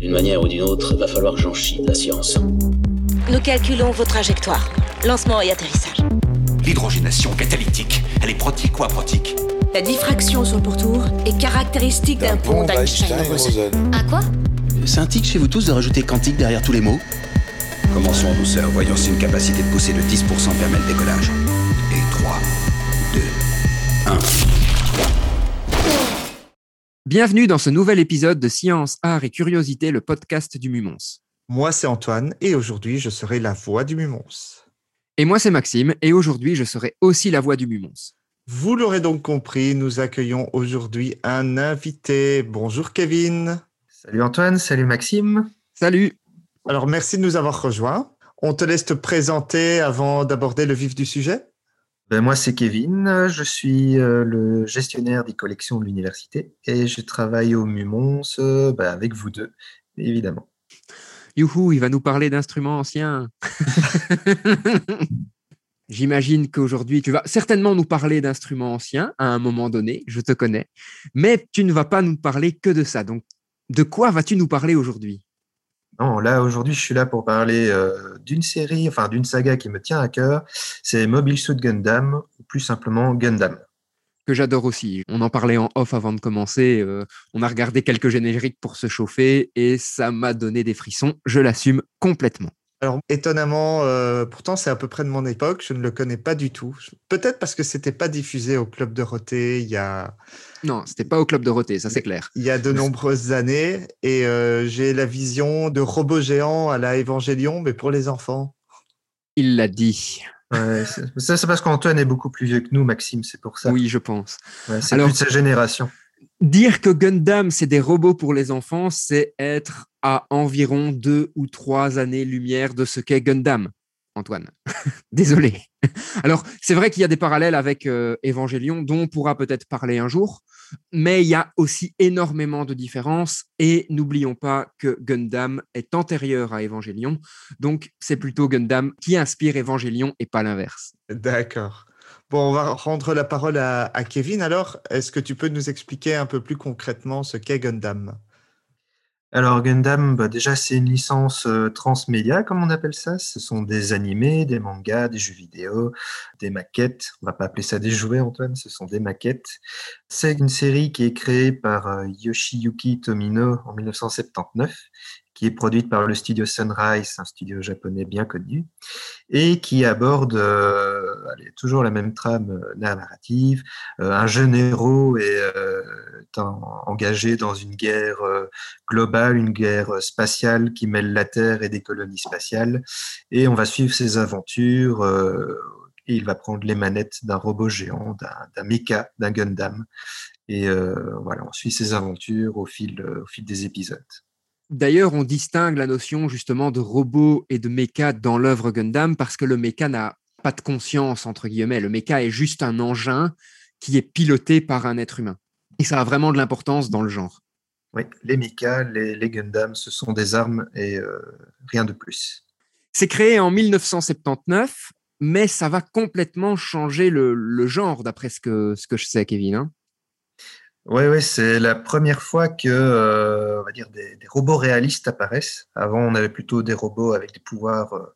D'une manière ou d'une autre, va falloir que j'en chie de la science. Nous calculons vos trajectoires. Lancement et atterrissage. L'hydrogénation catalytique, elle est protique ou aprotique La diffraction sur le pourtour est caractéristique d'un pont d'Einstein-Rosen. Un quoi? C'est un tic chez vous tous de rajouter quantique derrière tous les mots? Commençons en douceur, voyons si une capacité de pousser de 10% permet le décollage. Et 3, 2, 1. Bienvenue dans ce nouvel épisode de Science, Art et Curiosité, le podcast du Mumons. Moi, c'est Antoine et aujourd'hui, je serai la voix du Mumons. Et moi, c'est Maxime et aujourd'hui, je serai aussi la voix du Mumons. Vous l'aurez donc compris, nous accueillons aujourd'hui un invité. Bonjour Kevin. Salut Antoine, salut Maxime. Salut Alors, merci de nous avoir rejoints. On te laisse te présenter avant d'aborder le vif du sujet. Ben, moi, c'est Kevin. Je suis euh, le gestionnaire des collections de l'université et je travaille au Mumons euh, ben, avec vous deux, évidemment. Youhou, il va nous parler d'instruments anciens. J'imagine qu'aujourd'hui, tu vas certainement nous parler d'instruments anciens à un moment donné, je te connais, mais tu ne vas pas nous parler que de ça. Donc, de quoi vas-tu nous parler aujourd'hui? Non, là, aujourd'hui, je suis là pour parler euh, d'une série, enfin d'une saga qui me tient à cœur. C'est Mobile Suit Gundam, ou plus simplement Gundam. que j'adore aussi. On en parlait en off avant de commencer. euh, on a regardé quelques génériques pour se chauffer et ça m'a donné des frissons. Je l'assume complètement. Alors, étonnamment, euh, pourtant, c'est à peu près de mon époque. Je ne le connais pas du tout. Peut-être parce que c'était pas diffusé au Club de Roté il y a, Non, c'était pas au club Dorothée, ça c'est clair. il y a de nombreuses années. Et euh, j'ai la vision de robots géants à la Évangélion, mais pour les enfants. Il l'a dit. Ouais, ça, c'est parce qu'Antoine est beaucoup plus vieux que nous, Maxime, c'est pour ça. Oui, je pense. Ouais, c'est Alors- plus de sa génération. Dire que Gundam, c'est des robots pour les enfants, c'est être à environ deux ou trois années-lumière de ce qu'est Gundam, Antoine. Désolé. Alors, c'est vrai qu'il y a des parallèles avec euh, Evangelion, dont on pourra peut-être parler un jour, mais il y a aussi énormément de différences. Et n'oublions pas que Gundam est antérieur à Evangelion, donc c'est plutôt Gundam qui inspire Evangelion et pas l'inverse. D'accord. Bon, on va rendre la parole à, Kevin. Alors, est-ce que tu peux nous expliquer un peu plus concrètement ce qu'est Gundam? Alors Gundam, bah, déjà c'est une licence euh, transmédia comme on appelle ça. Ce sont des animés, des mangas, des jeux vidéo, des maquettes. On va pas appeler ça des jouets Antoine, ce sont des maquettes. C'est une série qui est créée par euh, Yoshiyuki Tomino en 1979, qui est produite par le studio Sunrise, un studio japonais bien connu, et qui aborde euh, allez, toujours la même trame euh, narrative. Euh, un jeune héros est, est en- engagé dans une guerre globale, une guerre spatiale qui mêle la Terre et des colonies spatiales. Et on va suivre ses aventures. et il va prendre les manettes d'un robot géant, d'un mecha, d'un Gundam. Et voilà, on suit ses aventures au fil des épisodes. D'ailleurs, on distingue la notion justement de robot et de méca dans l'œuvre Gundam parce que le méca n'a pas de conscience, entre guillemets. Le méca est juste un engin qui est piloté par un être humain. Et ça a vraiment de l'importance dans le genre. Oui, les mechas, les, les Gundam, ce sont des armes et euh, rien de plus. C'est créé en 1979, mais ça va complètement changer le, le genre, d'après ce que, ce que je sais, Kevin. hein. Oui, ouais, c'est la première fois que euh, on va dire des, des robots réalistes apparaissent. Avant, on avait plutôt des robots avec des pouvoirs, euh,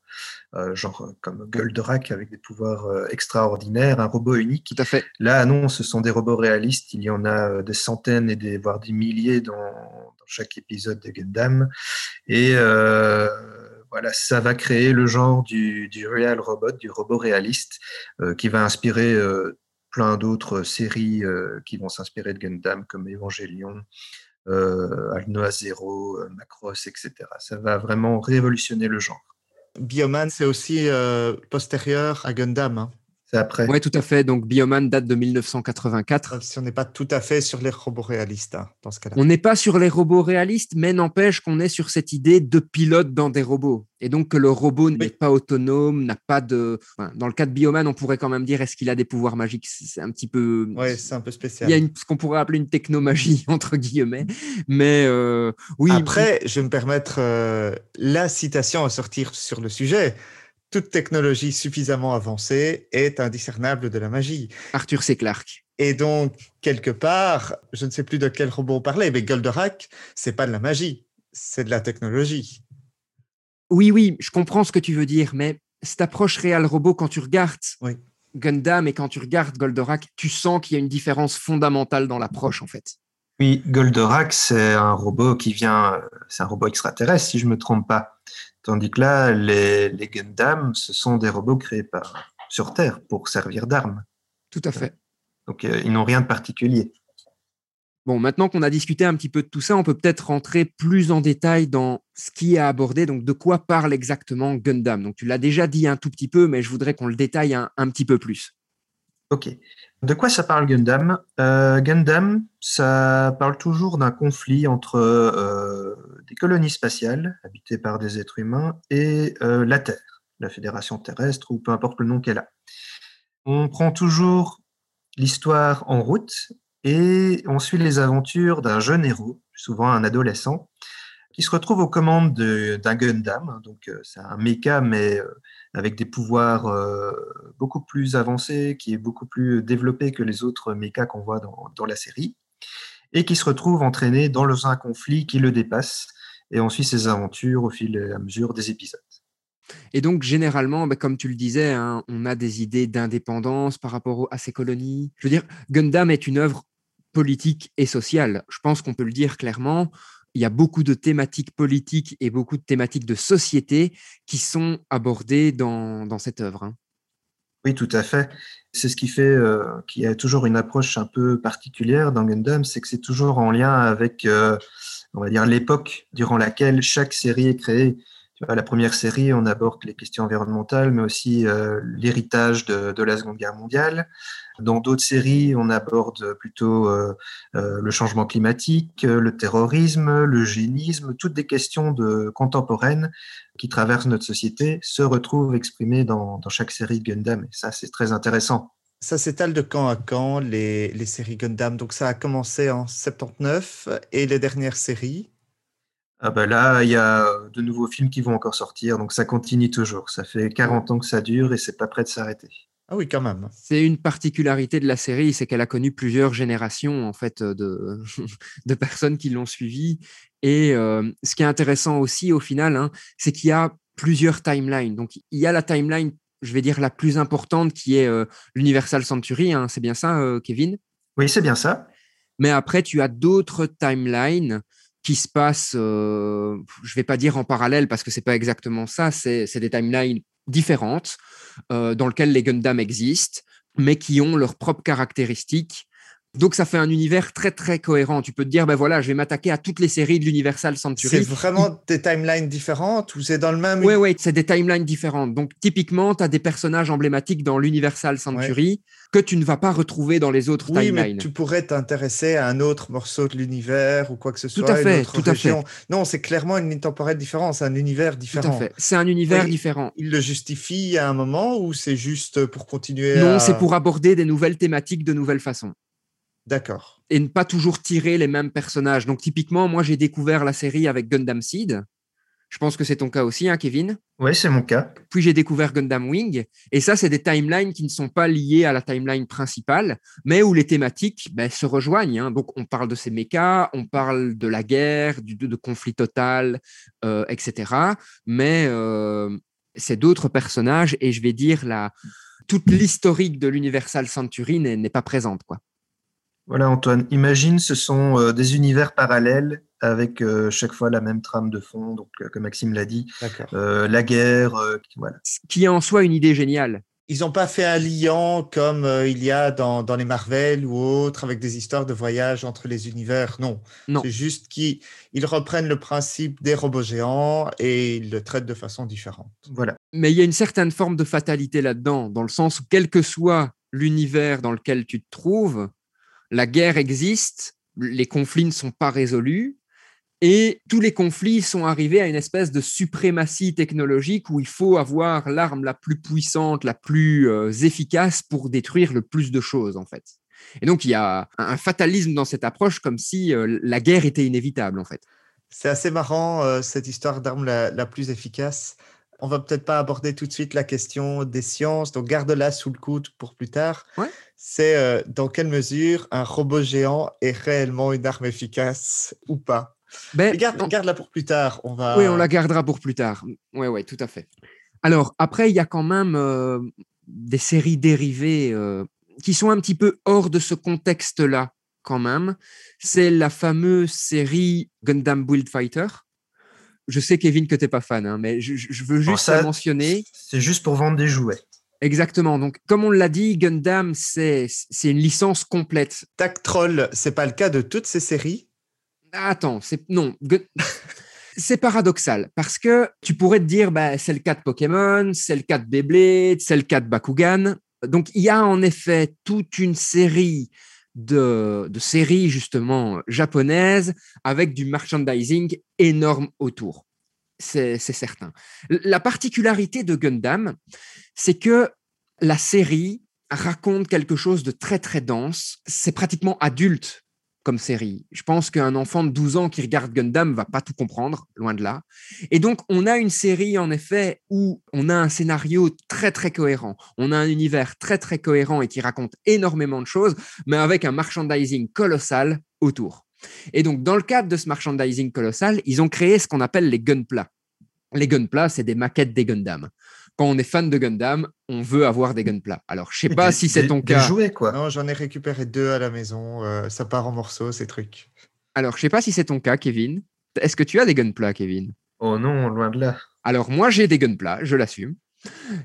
euh, genre comme Goldorak, avec des pouvoirs euh, extraordinaires, un robot unique. Tout à fait. Là, non, ce sont des robots réalistes. Il y en a des centaines et des, voire des milliers dans, dans chaque épisode de Gundam. Et voilà, ça va créer le genre du, du real robot, du robot réaliste, qui va inspirer plein d'autres séries euh, qui vont s'inspirer de Gundam, comme Evangelion, euh, Alnoa Zero, euh, Macross, etc. Ça va vraiment révolutionner le genre. Bioman, c'est aussi euh, postérieur à Gundam. hein. C'est après. Oui, tout à fait. Donc, Bioman date de 1984. Même si on n'est pas tout à fait sur les robots réalistes hein, dans ce cas-là. On n'est pas sur les robots réalistes, mais n'empêche qu'on est sur cette idée de pilote dans des robots. Et donc que le robot n'est pas autonome, n'a pas de... enfin, dans le cas de Bioman, on pourrait quand même dire est-ce qu'il a des pouvoirs magiques? C'est un petit peu... Ouais, c'est un peu Il spécial. y a une, ce qu'on pourrait appeler une technomagie, entre guillemets. Mais euh, oui, Après, je vais me permettre euh, la citation à sortir sur le sujet. Toute technologie suffisamment avancée est indiscernable de la magie. Arthur C. Clarke. Et donc, quelque part, je ne sais plus de quel robot on parlait, mais Goldorak, c'est pas de la magie. c'est de la technologie. Oui, oui, je comprends ce que tu veux dire, mais cette approche réel robot, quand tu regardes Oui. Gundam et quand tu regardes Goldorak, tu sens qu'il y a une différence fondamentale dans l'approche, en fait. Oui, Goldorak, c'est un robot qui vient, c'est un robot extraterrestre, si je me trompe pas. Tandis que là, les, les Gundam, ce sont des robots créés par, sur Terre pour servir d'armes. Tout à fait. Donc, euh, ils n'ont rien de particulier. Bon, maintenant qu'on a discuté un petit peu de tout ça, on peut peut-être rentrer plus en détail dans ce qui est abordé. Donc, de quoi parle exactement Gundam Donc, tu l'as déjà dit un tout petit peu, mais je voudrais qu'on le détaille un, un petit peu plus. Ok. De quoi ça parle Gundam? Euh, Gundam, ça parle toujours d'un conflit entre euh, des colonies spatiales habitées par des êtres humains et euh, la Terre, la Fédération terrestre ou peu importe le nom qu'elle a. On prend toujours l'histoire en route et on suit les aventures d'un jeune héros, souvent un adolescent, qui se retrouve aux commandes de- d'un Gundam. Donc euh, c'est un mecha mais euh, avec des pouvoirs beaucoup plus avancé, qui est beaucoup plus développé que les autres mechas qu'on voit dans, dans la série, et qui se retrouve entraîné dans un conflit qui le dépasse. Et on suit ses aventures au fil et à mesure des épisodes. Et donc, généralement, bah, comme tu le disais, hein, on a des idées d'indépendance par rapport au- à ces colonies. Je veux dire, Gundam est une œuvre politique et sociale. Je pense qu'on peut le dire clairement. Il y a beaucoup de thématiques politiques et beaucoup de thématiques de société qui sont abordées dans, dans cette œuvre. hein. Oui, tout à fait. C'est ce qui fait euh, qu'il y a toujours une approche un peu particulière dans Gundam, c'est que c'est toujours en lien avec, euh, on va dire, l'époque durant laquelle chaque série est créée. Tu la première série, on aborde les questions environnementales, mais aussi euh, l'héritage de, la Seconde Guerre mondiale. Dans d'autres séries, on aborde plutôt euh, euh, le changement climatique, le terrorisme, le génisme, toutes des questions contemporaines qui traversent notre société se retrouvent exprimées dans, dans chaque série de Gundam. Et ça, c'est très intéressant. Ça s'étale de quand à quand, les, les séries Gundam Donc, ça a commencé en 79 et les dernières séries. Ah bah là, il y a de nouveaux films qui vont encore sortir, donc ça continue toujours. Ça fait 40 ans que ça dure et c'est pas prêt de s'arrêter. Ah oui, quand même. C'est une particularité de la série, c'est qu'elle a connu plusieurs générations en fait de, de personnes qui l'ont suivie. Et euh, ce qui est intéressant aussi au final, hein, c'est qu'il y a plusieurs timelines. Donc il y a la timeline, je vais dire la plus importante, qui est euh, l'Universal Century. hein, c'est bien ça, euh, Kevin? Oui, c'est bien ça. Mais après, tu as d'autres timelines qui se passent, euh, je vais pas dire en parallèle parce que c'est pas exactement ça, c'est des timelines différentes dans lesquelles les Gundam existent, mais qui ont leurs propres caractéristiques. Donc ça fait un univers très très cohérent. Tu peux te dire, ben voilà, je vais m'attaquer à toutes les séries de l'Universal Century. C'est vraiment des timelines différentes ou c'est dans le même. Ouais, ouais, c'est des timelines différentes. Donc, typiquement, tu as des personnages emblématiques dans l'Universal Century que tu ne vas pas retrouver dans les autres Oui, mais tu pourrais t'intéresser à un autre morceau de l'univers ou quoi que ce Tout soit. à une fait, autre tout à fait. Non, c'est clairement une ligne temporelle différente, c'est un univers Tout différent. à fait. C'est un univers Oui. différent. Il le justifie à un moment ou c'est juste pour continuer Non, à... c'est pour aborder des nouvelles thématiques de nouvelles façons. D'accord. Et ne pas toujours tirer les mêmes personnages. Donc, typiquement, moi, j'ai découvert la série avec Gundam Seed. Je pense que c'est ton cas aussi, hein, Kevin. Oui, c'est mon cas. Puis j'ai découvert Gundam Wing. Et ça, c'est des timelines qui ne sont pas liées à la timeline principale, mais où les thématiques ben, se rejoignent. hein. Donc, on parle de ces mechas, on parle de la guerre, du, de, de conflit total, euh, etc. Mais euh, c'est d'autres personnages. Et je vais dire, la, toute l'historique de l'Universal Century n'est n'est pas présente. Quoi. Voilà, Antoine. Imagine, ce sont euh, des univers parallèles avec euh, chaque fois la même trame de fond. Donc, euh, comme Maxime l'a dit, euh, la guerre, euh, voilà. Ce qui est en soi une idée géniale. Ils n'ont pas fait un liant comme euh, il y a dans, dans les Marvel ou autres avec des histoires de voyage entre les univers. Non. Non. C'est juste qu'ils ils reprennent le principe des robots géants et ils le traitent de façon différente. Voilà. Mais il y a une certaine forme de fatalité là-dedans, dans le sens où quel que soit l'univers dans lequel tu te trouves, la guerre existe, les conflits ne sont pas résolus, et tous les conflits sont arrivés à une espèce de suprématie technologique où il faut avoir l'arme la plus puissante, la plus euh, efficace pour détruire le plus de choses, en fait. Et donc, il y a un fatalisme dans cette approche, comme si euh, la guerre était inévitable, en fait. C'est assez marrant, euh, cette histoire d'arme la, la plus efficace. On va peut-être pas aborder tout de suite la question des sciences, donc garde-la sous le coude pour plus tard. Ouais. C'est euh, dans quelle mesure un robot géant est réellement une arme efficace ou pas? Ben, garde, non. garde-la pour plus tard. On va... Oui, on la gardera pour plus tard. Oui, oui, tout à fait. Alors, après, il y a quand même euh, des séries dérivées euh, qui sont un petit peu hors de ce contexte-là, quand même. C'est la fameuse série Gundam Build Fighter. Je sais, Kevin, que tu n'es pas fan, hein, mais je, veux Bon, juste ça, la mentionner. C'est juste pour vendre des jouets. Exactement. Donc, comme on l'a dit, Gundam, c'est c'est une licence complète. Tac Troll, c'est pas le cas de toutes ces séries? Attends, c'est non. Gun- C'est paradoxal parce que tu pourrais te dire, bah, c'est le cas de Pokémon, c'est le cas de Beyblade, c'est le cas de Bakugan. Donc, il y a en effet toute une série de, de séries justement japonaises avec du merchandising énorme autour. C'est c'est certain. La particularité de Gundam, c'est que la série raconte quelque chose de très très dense. C'est pratiquement adulte comme série. Je pense qu'un enfant de 12 ans qui regarde Gundam va pas tout comprendre, loin de là. Et donc, on a une série, en effet, où on a un scénario très, très cohérent. On a un univers très, très cohérent et qui raconte énormément de choses, mais avec un merchandising colossal autour. Et donc, dans le cadre de ce merchandising colossal, ils ont créé ce qu'on appelle les Gunpla. Les Gunpla, c'est des maquettes des Gundam. Quand on est fan de Gundam, on veut avoir des Gunpla. Alors, je sais pas Des- si c'est ton des cas. jouets, quoi. Non, j'en ai récupéré deux à la maison. euh, ça part en morceaux, ces trucs. Alors, je sais pas si c'est ton cas, Kevin. Est-ce que tu as des Gunpla, Kevin? Oh non, loin de là. Alors, moi, j'ai des Gunpla, je l'assume.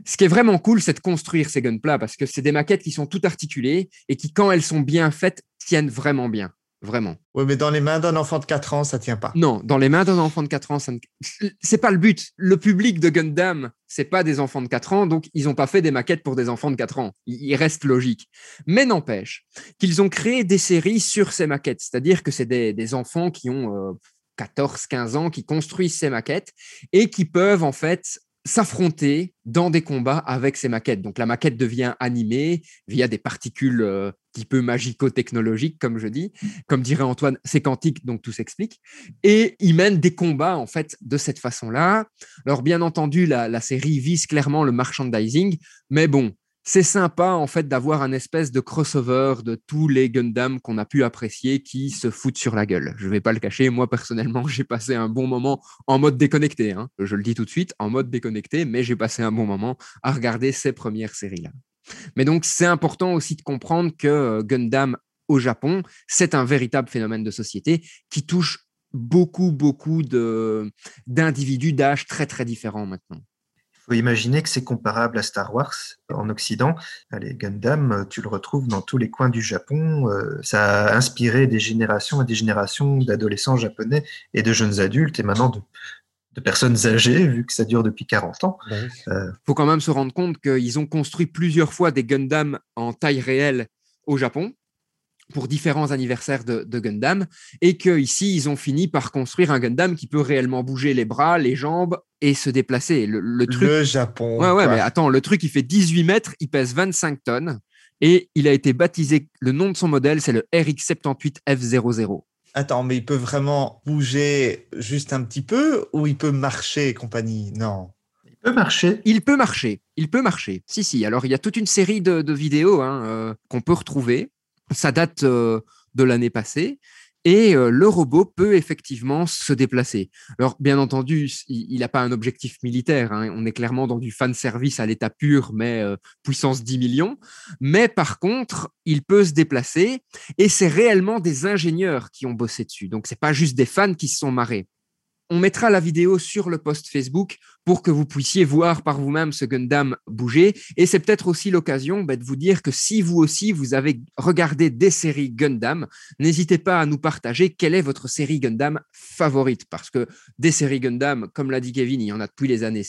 Ce qui est vraiment cool, c'est de construire ces Gunpla parce que c'est des maquettes qui sont toutes articulées et qui, quand elles sont bien faites, tiennent vraiment bien. Vraiment. Oui, mais dans les mains d'un enfant de 4 ans, ça tient pas. Non, dans les mains d'un enfant de 4 ans, ça ne... c'est pas le but. Le public de Gundam, c'est pas des enfants de 4 ans, donc ils n'ont pas fait des maquettes pour des enfants de 4 ans. Il reste logique. Mais n'empêche qu'ils ont créé des séries sur ces maquettes, c'est-à-dire que c'est des, des enfants qui ont euh, 14, 15 ans, qui construisent ces maquettes et qui peuvent en fait s'affronter dans des combats avec ces maquettes. Donc la maquette devient animée via des particules euh, petit peu magico-technologiques, comme je dis. Comme dirait Antoine, c'est quantique, donc tout s'explique. Et ils mènent des combats, en fait, de cette façon-là. Alors, bien entendu, la série vise clairement le merchandising, mais bon, c'est sympa, en fait, d'avoir un espèce de crossover de tous les Gundam qu'on a pu apprécier qui se foutent sur la gueule. Je vais pas le cacher, moi, personnellement, j'ai passé un bon moment en mode déconnecté. hein. Je le dis tout de suite, en mode déconnecté, mais j'ai passé un bon moment à regarder ces premières séries-là. Mais donc, c'est important aussi de comprendre que euh, Gundam au Japon, c'est un véritable phénomène de société qui touche beaucoup, beaucoup d'individus d'âge très, très différents maintenant. Il faut imaginer que c'est comparable à Star Wars en Occident. Les Gundam, euh, tu le retrouves dans tous les coins du Japon. euh, Ça a inspiré des générations et des générations d'adolescents japonais et de jeunes adultes et maintenant de, de personnes âgées, vu que ça dure depuis 40 ans. faut quand même se rendre compte qu'ils ont construit plusieurs fois des Gundam en taille réelle au Japon pour différents anniversaires de, de Gundam et qu'ici, ils ont fini par construire un Gundam qui peut réellement bouger les bras, les jambes et se déplacer. Le, le truc, Le Japon. Ouais, ouais, quoi. mais attends, le truc, il fait 18 mètres, il pèse 25 tonnes et il a été baptisé, le nom de son modèle, c'est le RX78F00. Attends, mais il peut vraiment bouger juste un petit peu ou il peut marcher et compagnie? Non. Il peut marcher. Il peut marcher, il peut marcher. Si, si. Alors, il y a toute une série de, de vidéos hein, euh, qu'on peut retrouver. Ça date euh, de l'année passée. Et euh, le robot peut effectivement se déplacer. Alors, bien entendu, il n'a pas un objectif militaire. hein. On est clairement dans du fan service à l'état pur, mais euh, puissance 10 millions. Mais par contre, il peut se déplacer et c'est réellement des ingénieurs qui ont bossé dessus. Donc, c'est pas juste des fans qui se sont marrés. On mettra la vidéo sur le post Facebook pour que vous puissiez voir par vous-même ce Gundam bouger. Et c'est peut-être aussi l'occasion bah, de vous dire que si vous aussi, vous avez regardé des séries Gundam, n'hésitez pas à nous partager quelle est votre série Gundam favorite. Parce que des séries Gundam, comme l'a dit Kevin, il y en a depuis les années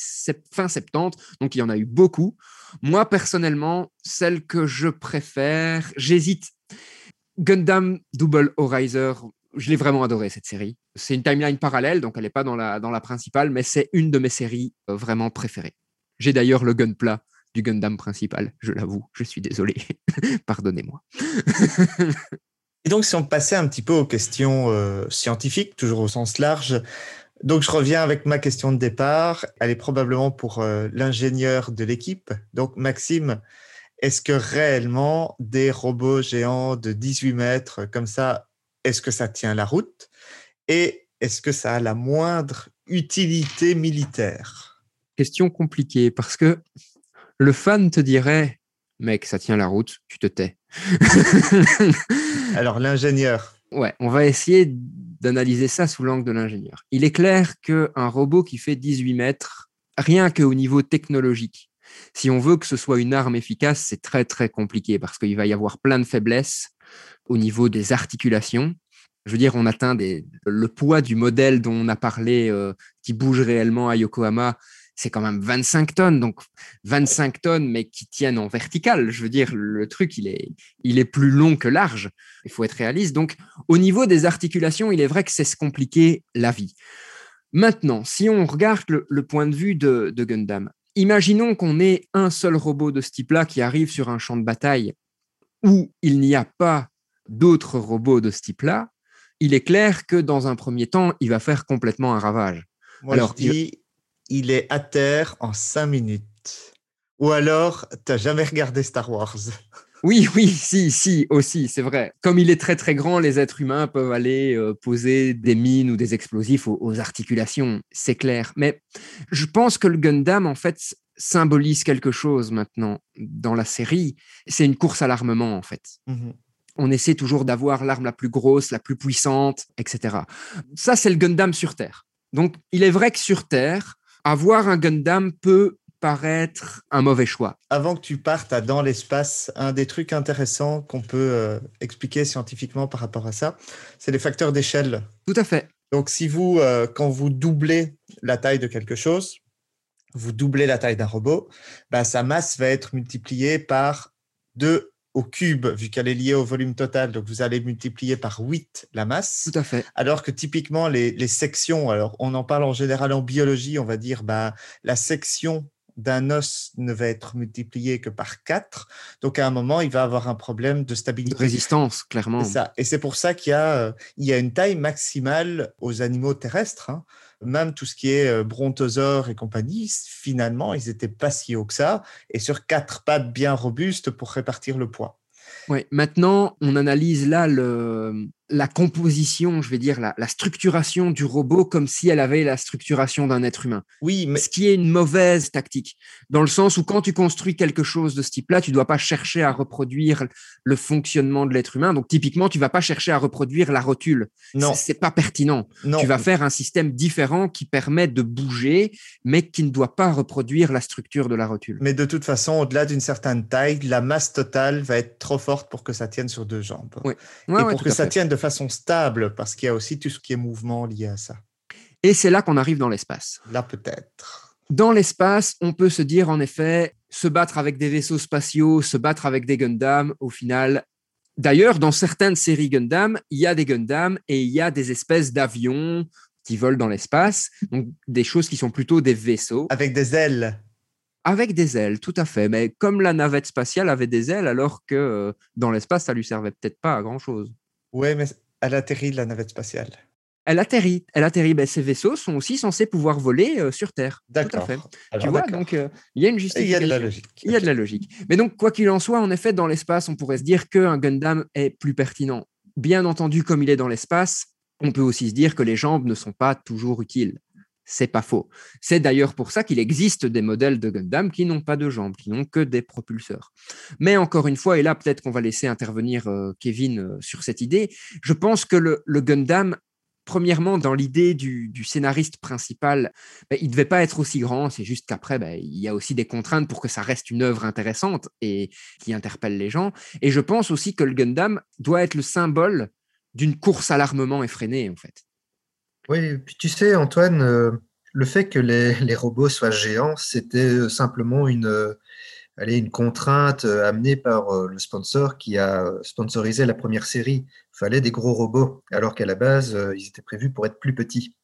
fin 70, donc il y en a eu beaucoup. Moi, personnellement, celle que je préfère, j'hésite. Gundam Double Horizon, je l'ai vraiment adoré cette série. C'est une timeline parallèle, donc elle n'est pas dans la, dans la principale, mais c'est une de mes séries euh, vraiment préférées. J'ai d'ailleurs le gunpla du Gundam principal, je l'avoue, je suis désolé. Pardonnez-moi. Et donc, si on passait un petit peu aux questions euh, scientifiques, toujours au sens large, donc je reviens avec ma question de départ. Elle est probablement pour euh, l'ingénieur de l'équipe. Donc, Maxime, est-ce que réellement des robots géants de 18 mètres comme ça, est-ce que ça tient la route Et est-ce que ça a la moindre utilité militaire? Question compliquée parce que le fan te dirait mec, ça tient la route, tu te tais. Alors l'ingénieur. Ouais, on va essayer d'analyser ça sous l'angle de l'ingénieur. Il est clair qu'un robot qui fait 18 mètres, rien qu'au niveau technologique, si on veut que ce soit une arme efficace, c'est très très compliqué parce qu'il va y avoir plein de faiblesses au niveau des articulations. Je veux dire, on atteint le poids du modèle dont on a parlé, euh, qui bouge réellement à Yokohama, c'est quand même 25 tonnes. Donc 25 tonnes, mais qui tiennent en vertical. Je veux dire, le truc, il est, il est plus long que large. Il faut être réaliste. Donc au niveau des articulations, il est vrai que c'est se compliquer la vie. Maintenant, si on regarde le, point de vue de, de Gundam, imaginons qu'on ait un seul robot de ce type-là qui arrive sur un champ de bataille où il n'y a pas d'autres robots de ce type-là, il est clair que dans un premier temps, il va faire complètement un ravage. Alors, je dis, il est à terre en cinq minutes. Ou alors, tu n'as jamais regardé Star Wars. Oui, oui, si, si, aussi, c'est vrai. Comme il est très, très grand, les êtres humains peuvent aller euh, poser des mines ou des explosifs aux, articulations, c'est clair. Mais je pense que le Gundam, en fait, symbolise quelque chose maintenant dans la série. C'est une course à l'armement, en fait. Mmh On essaie toujours d'avoir l'arme la plus grosse, la plus puissante, etc. Ça, c'est le Gundam sur Terre. Donc, il est vrai que sur Terre, avoir un Gundam peut paraître un mauvais choix. Avant que tu partes à dans l'espace, un des trucs intéressants qu'on peut euh, expliquer scientifiquement par rapport à ça, c'est les facteurs d'échelle. Tout à fait. Donc si vous, euh, quand vous doublez la taille de quelque chose, vous doublez la taille d'un robot, bah, sa masse va être multipliée par 2 au cube, vu qu'elle est liée au volume total. Donc, vous allez multiplier par 8 la masse. Tout à fait. Alors que typiquement, les, sections, alors on en parle en général en biologie, on va dire bah, la section d'un os ne va être multipliée que par 4. Donc, à un moment, il va avoir un problème de stabilité. De résistance, clairement. Ça. Et c'est pour ça qu'il y, a, euh, y a une taille maximale aux animaux terrestres. Hein même tout ce qui est euh, brontosaures et compagnie, finalement, ils n'étaient pas si hauts que ça, et sur quatre pattes bien robustes pour répartir le poids. Oui, maintenant, on analyse là le, la composition, je vais dire, la, structuration du robot comme si elle avait la structuration d'un être humain. Oui, mais... Ce qui est une mauvaise tactique, dans le sens où quand tu construis quelque chose de ce type-là, tu ne dois pas chercher à reproduire le fonctionnement de l'être humain. Donc, typiquement, tu ne vas pas chercher à reproduire la rotule. Non. C'est pas pertinent. Non. Tu vas faire un système différent qui permet de bouger, mais qui ne doit pas reproduire la structure de la rotule. Mais de toute façon, au-delà d'une certaine taille, la masse totale va être trop forte pour que ça tienne sur deux jambes. Oui. et pour que ça tienne de façon stable, parce qu'il y a aussi tout ce qui est mouvement lié à ça. Et c'est là qu'on arrive dans l'espace. Là, peut-être. Dans l'espace, on peut se dire en effet, se battre avec des vaisseaux spatiaux, se battre avec des Gundam, au final. D'ailleurs, dans certaines séries Gundam, il y a des Gundam et il y a des espèces d'avions qui volent dans l'espace, donc des choses qui sont plutôt des vaisseaux. Avec des ailes. Avec des ailes, tout à fait. Mais comme la navette spatiale avait des ailes, alors que euh, dans l'espace, ça lui servait peut-être pas à grand-chose. Oui, mais elle atterrit, la navette spatiale. Elle atterrit. Elle atterrit. Ben, ces vaisseaux sont aussi censés pouvoir voler euh, sur Terre. D'accord. Tu vois, donc euh, il y a une justification. Il y a de la logique. Il y a de la logique. Mais donc, quoi qu'il en soit, en effet, dans l'espace, on pourrait se dire qu'un Gundam est plus pertinent. Bien entendu, comme il est dans l'espace, on peut aussi se dire que les jambes ne sont pas toujours utiles. C'est pas faux. C'est d'ailleurs pour ça qu'il existe des modèles de Gundam qui n'ont pas de jambes, qui n'ont que des propulseurs. Mais encore une fois, et là peut-être qu'on va laisser intervenir euh, Kevin euh, sur cette idée, je pense que le, Gundam, premièrement, dans l'idée du, scénariste principal, ben, il ne devait pas être aussi grand, c'est juste qu'après, ben, il y a aussi des contraintes pour que ça reste une œuvre intéressante et qui interpelle les gens. Et je pense aussi que le Gundam doit être le symbole d'une course à l'armement effrénée, en fait. Oui, puis tu sais, Antoine, euh, le fait que les, robots soient géants, c'était euh, simplement une, euh, une contrainte amenée par le sponsor qui a sponsorisé la première série. Il fallait des gros robots, alors qu'à la base, ils étaient prévus pour être plus petits.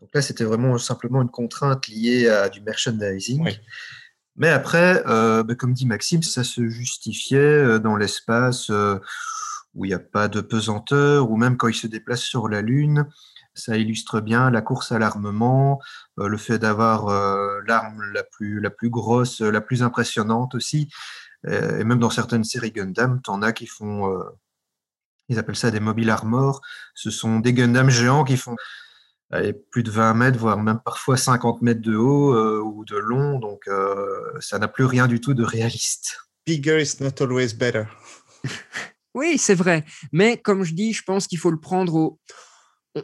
Donc là, c'était vraiment simplement une contrainte liée à du merchandising. Mais après, bah, comme dit Maxime, ça se justifiait dans l'espace où il n'y a pas de pesanteur, ou même quand ils se déplacent sur la Lune, ça illustre bien la course à l'armement, euh, le fait d'avoir euh, l'arme la plus, la plus grosse, la plus impressionnante aussi. Euh, et même dans certaines séries Gundam, tu en as qui font, ils appellent ça des mobile armor. Ce sont des Gundam géants qui font allez, plus de 20 mètres, voire même parfois 50 mètres de haut euh, ou de long. Donc, euh, ça n'a plus rien du tout de réaliste. Bigger is not always better. Oui, c'est vrai. Mais comme je dis, je pense qu'il faut le prendre au.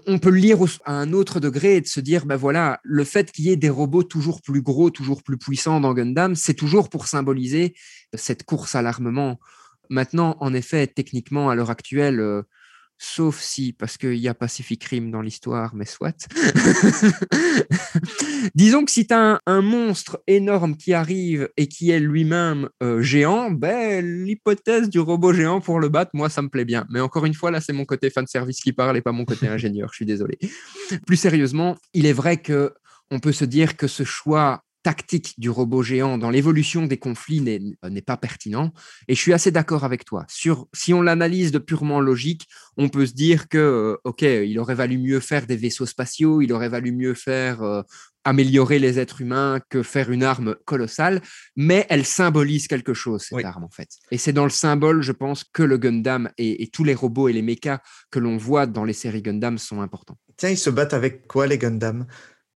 On- peut le lire à un autre degré et de se dire, ben voilà, le fait qu'il y ait des robots toujours plus gros, toujours plus puissants dans Gundam, c'est toujours pour symboliser cette course à l'armement. Maintenant, en effet, techniquement, à l'heure actuelle, euh, sauf si, parce qu'il y a Pacific Rim dans l'histoire, mais soit. Disons que si tu as un, monstre énorme qui arrive et qui est lui-même euh, géant, ben, l'hypothèse du robot géant pour le battre, moi, ça me plaît bien. Mais encore une fois, là, c'est mon côté fan service qui parle et pas mon côté ingénieur, je suis désolé. Plus sérieusement, il est vrai que on peut se dire que ce choix tactique du robot géant dans l'évolution des conflits n'est n'est pas pertinent. Et je suis assez d'accord avec toi. Sur, si on l'analyse de purement logique, on peut se dire que, euh, OK, il aurait valu mieux faire des vaisseaux spatiaux, il aurait valu mieux faire euh, améliorer les êtres humains que faire une arme colossale, mais elle symbolise quelque chose, cette Oui. arme, en fait. Et c'est dans le symbole, je pense, que le Gundam et, et tous les robots et les mechas que l'on voit dans les séries Gundam sont importants. Tiens, ils se battent avec quoi les Gundam?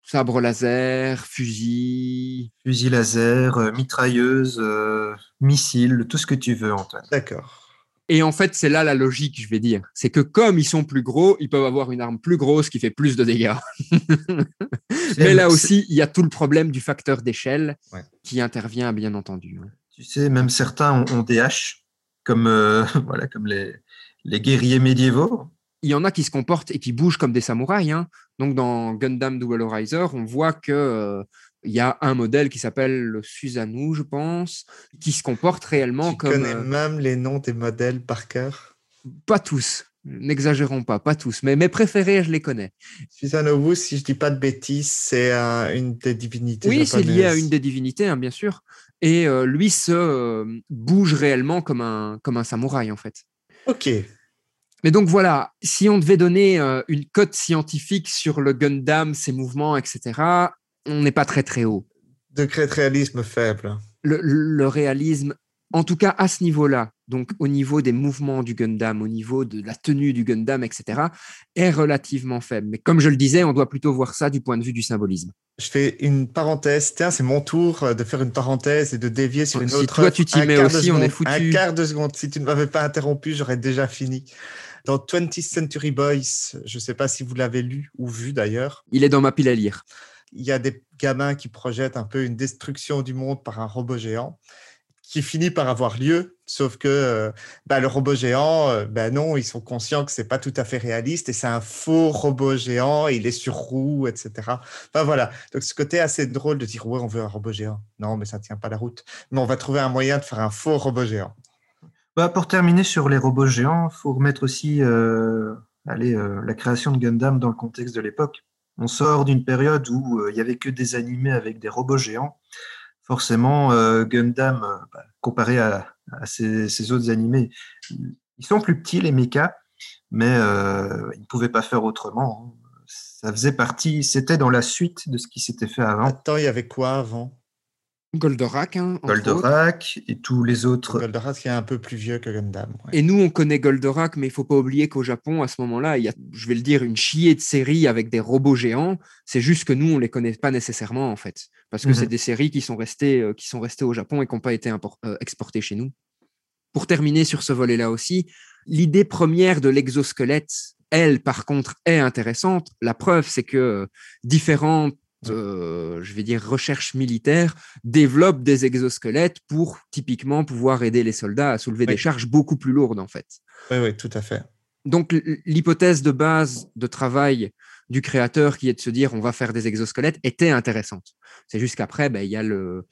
Sabre laser, fusil. Fusil laser, euh, mitrailleuse, euh, missile, tout ce que tu veux, Antoine. D'accord. Et en fait, c'est là la logique, je vais dire. C'est que comme ils sont plus gros, ils peuvent avoir une arme plus grosse qui fait plus de dégâts. Mais là aussi, il y a tout le problème du facteur d'échelle Ouais. qui intervient, bien entendu. hein. Tu sais, même certains ont, ont des haches, comme, euh, voilà, comme les, les guerriers médiévaux. Il y en a qui se comportent et qui bougent comme des samouraïs. hein. Donc, dans Gundam Double Riser, on voit que euh, il y a un modèle qui s'appelle le Susanoo, je pense, qui se comporte réellement Tu comme. connais euh, même les noms des modèles par cœur? Pas tous. N'exagérons pas, pas tous. Mais mes préférés, je les connais. Susanoo, si je dis pas de bêtises, c'est euh, une des divinités Oui, c'est lié à une des divinités, hein, bien sûr. Et euh, lui se bouge réellement comme un, comme un samouraï, en fait. Ok. Mais donc voilà, si on devait donner euh, une cote scientifique sur le Gundam, ses mouvements, etc., on n'est pas très très haut. Degré de réalisme faible. Le, le réalisme, en tout cas à ce niveau-là, donc au niveau des mouvements du Gundam, au niveau de la tenue du Gundam, etc., est relativement faible. Mais comme je le disais, on doit plutôt voir ça du point de vue du symbolisme. Je fais une parenthèse. Tiens, c'est mon tour euh, de faire une parenthèse et de dévier sur une Si autre. toi, œuvre. tu t'y mets aussi, on est seconde, Un foutu. quart de seconde. Si tu ne m'avais pas interrompu, j'aurais déjà fini. Dans 20th Century Boys, je ne sais pas si vous l'avez lu ou vu d'ailleurs, Il est dans ma pile à lire. il y a des gamins qui projettent un peu une destruction du monde par un robot géant qui finit par avoir lieu, sauf que euh, bah, le robot géant, euh, bah non, ils sont conscients que c'est pas tout à fait réaliste et c'est un faux robot géant, et il est sur roue, etc. Enfin voilà, donc ce côté assez drôle de dire ouais, on veut un robot géant. Non, mais ça tient pas la route. Mais on va trouver un moyen de faire un faux robot géant. Bah, pour terminer sur les robots géants, il faut remettre aussi euh, allez, euh, la création de Gundam dans le contexte de l'époque. On sort d'une période où euh, il n'y avait que des animés avec des robots géants. Forcément, Gundam, bah, comparé à, ces, autres animés, ils sont plus petits, les mechas, mais ils ne pouvaient pas faire autrement. hein. Ça faisait partie, c'était dans la suite de ce qui s'était fait avant. Attends, il y avait quoi avant? Goldorak, hein. Goldorak et tous les autres. Goldorak qui est un peu plus vieux que Gundam. ouais. Et nous, on connaît Goldorak, mais il faut pas oublier qu'au Japon, à ce moment-là, il y a, je vais le dire, une chier de séries avec des robots géants. C'est juste que nous, on les connaît pas nécessairement, en fait. Parce que Mhm. c'est des séries qui sont restées, euh, qui sont restées au Japon et qui n'ont pas été euh, exportées chez nous. Pour terminer sur ce volet-là aussi, l'idée première de l'exosquelette, elle, par contre, est intéressante. La preuve, c'est que euh, différentes, euh, je vais dire, recherches militaires développent des exosquelettes pour typiquement pouvoir aider les soldats à soulever Oui. des charges beaucoup plus lourdes, en fait. Oui, oui, tout à fait. Donc, l'hypothèse de base de travail du créateur qui est de se dire on va faire des exosquelettes était intéressante. C'est juste qu'après, ben, il y a le,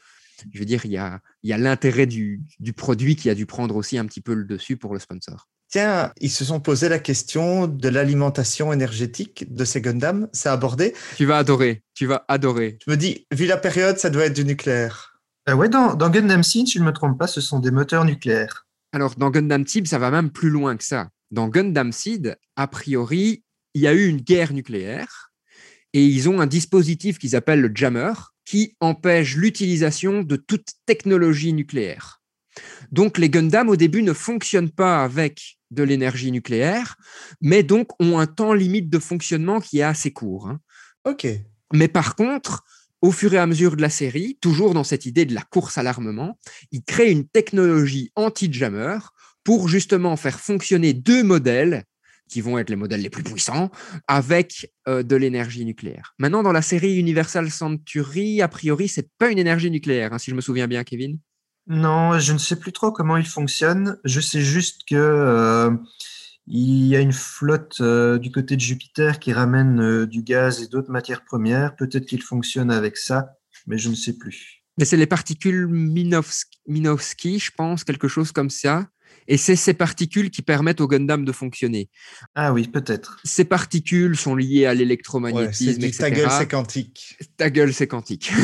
je veux dire, il y a, il y a l'intérêt du, du produit qui a dû prendre aussi un petit peu le dessus pour le sponsor. Tiens, ils se sont posé la question de l'alimentation énergétique de ces Gundam. C'est abordé. Tu vas adorer, tu vas adorer. Je me dis, vu la période, ça doit être du nucléaire. Ah ouais, dans, dans Gundam Seed, si je ne me trompe pas, ce sont des moteurs nucléaires. Alors, dans Gundam Type, ça va même plus loin que ça. Dans Gundam Seed, a priori, il y a eu une guerre nucléaire et ils ont un dispositif qu'ils appellent le jammer qui empêche l'utilisation de toute technologie nucléaire. Donc, les Gundam, au début, ne fonctionnent pas avec de l'énergie nucléaire, mais donc ont un temps limite de fonctionnement qui est assez court. hein. Ok. Mais par contre, au fur et à mesure de la série, toujours dans cette idée de la course à l'armement, il crée une technologie anti-jammer pour justement faire fonctionner deux modèles qui vont être les modèles les plus puissants, avec euh, de l'énergie nucléaire. Maintenant, dans la série Universal Century, a priori, c'est pas une énergie nucléaire, hein, si je me souviens bien, Kevin. Non, je ne sais plus trop comment il fonctionne. Je sais juste que euh, il y a une flotte euh, du côté de Jupiter qui ramène du gaz et d'autres matières premières. Peut-être qu'il fonctionne avec ça, mais je ne sais plus. Mais c'est les particules Minovsky, Minovsky, je pense, quelque chose comme ça. Et c'est ces particules qui permettent au Gundam de fonctionner. Ah oui, peut-être. Ces particules sont liées à l'électromagnétisme, ouais, Ta gueule, c'est quantique. Ta gueule, c'est quantique.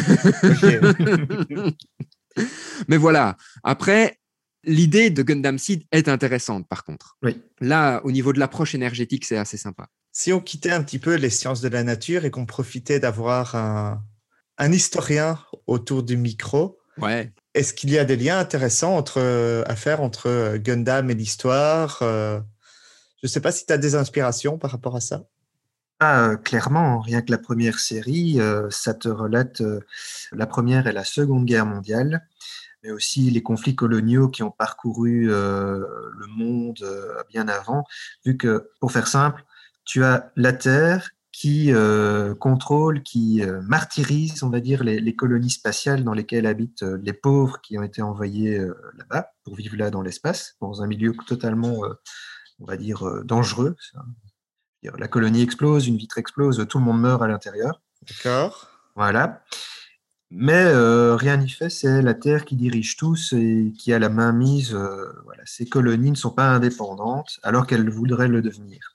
Mais voilà. Après, l'idée de Gundam Seed est intéressante, par contre. Oui. Là, au niveau de l'approche énergétique, c'est assez sympa. Si on quittait un petit peu les sciences de la nature et qu'on profitait d'avoir un, un historien autour du micro, Ouais. Est-ce qu'il y a des liens intéressants entre, euh, à faire entre euh, Gundam et l'histoire euh? Je ne sais pas si tu as des inspirations par rapport à ça. Ah, clairement, rien que la première série, ça te relate la première et la seconde guerre mondiale, mais aussi les conflits coloniaux qui ont parcouru le monde bien avant, vu que, pour faire simple, tu as la Terre qui euh, contrôle, qui euh, martyrise, on va dire, les, colonies spatiales dans lesquelles habitent euh, les pauvres qui ont été envoyés là-bas pour vivre là dans l'espace, dans un milieu totalement, on va dire, dangereux. La colonie explose, une vitre explose, tout le monde meurt à l'intérieur. D'accord. Voilà. Mais rien n'y fait, c'est la Terre qui dirige tous et qui a la main mise. voilà. Ces colonies ne sont pas indépendantes alors qu'elles voudraient le devenir.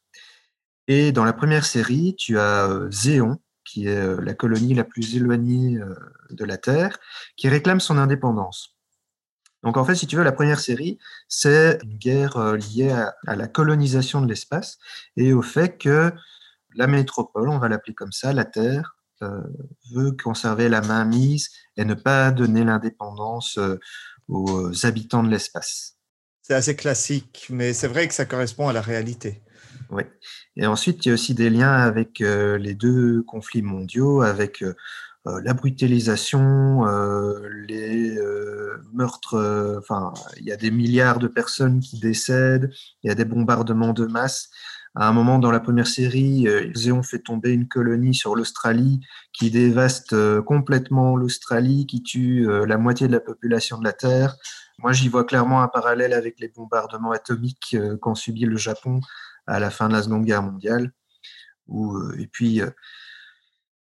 Et dans la première série, tu as euh, Zéon, qui est euh, la colonie la plus éloignée euh, de la Terre, qui réclame son indépendance. Donc en fait, si tu veux, la première série, c'est une guerre liée à, la colonisation de l'espace et au fait que la métropole, on va l'appeler comme ça, la Terre, veut conserver la main mise et ne pas donner l'indépendance aux habitants de l'espace. C'est assez classique, mais c'est vrai que ça correspond à la réalité. Oui. Et ensuite, il y a aussi des liens avec euh, les deux conflits mondiaux, avec euh, euh, la brutalisation, les meurtres. Enfin, il y a des milliards de personnes qui décèdent, il y a des bombardements de masse. À un moment dans la première série, Zéon fait tomber une colonie sur l'Australie qui dévaste complètement l'Australie, qui tue la moitié de la population de la Terre. Moi, j'y vois clairement un parallèle avec les bombardements atomiques qu'ont subi le Japon à la fin de la Seconde Guerre mondiale. Euh, et puis, euh,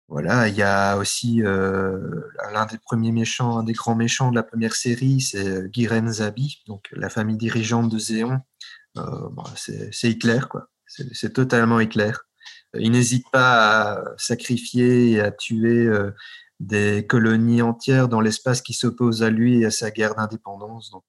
voilà, il y a aussi euh, l'un des premiers méchants, un des grands méchants de la première série, c'est Giren Zabi, donc la famille dirigeante de Zéon. c'est Hitler, quoi. C'est totalement Hitler. Il n'hésite pas à sacrifier et à tuer des colonies entières dans l'espace qui s'opposent à lui et à sa guerre d'indépendance. Donc,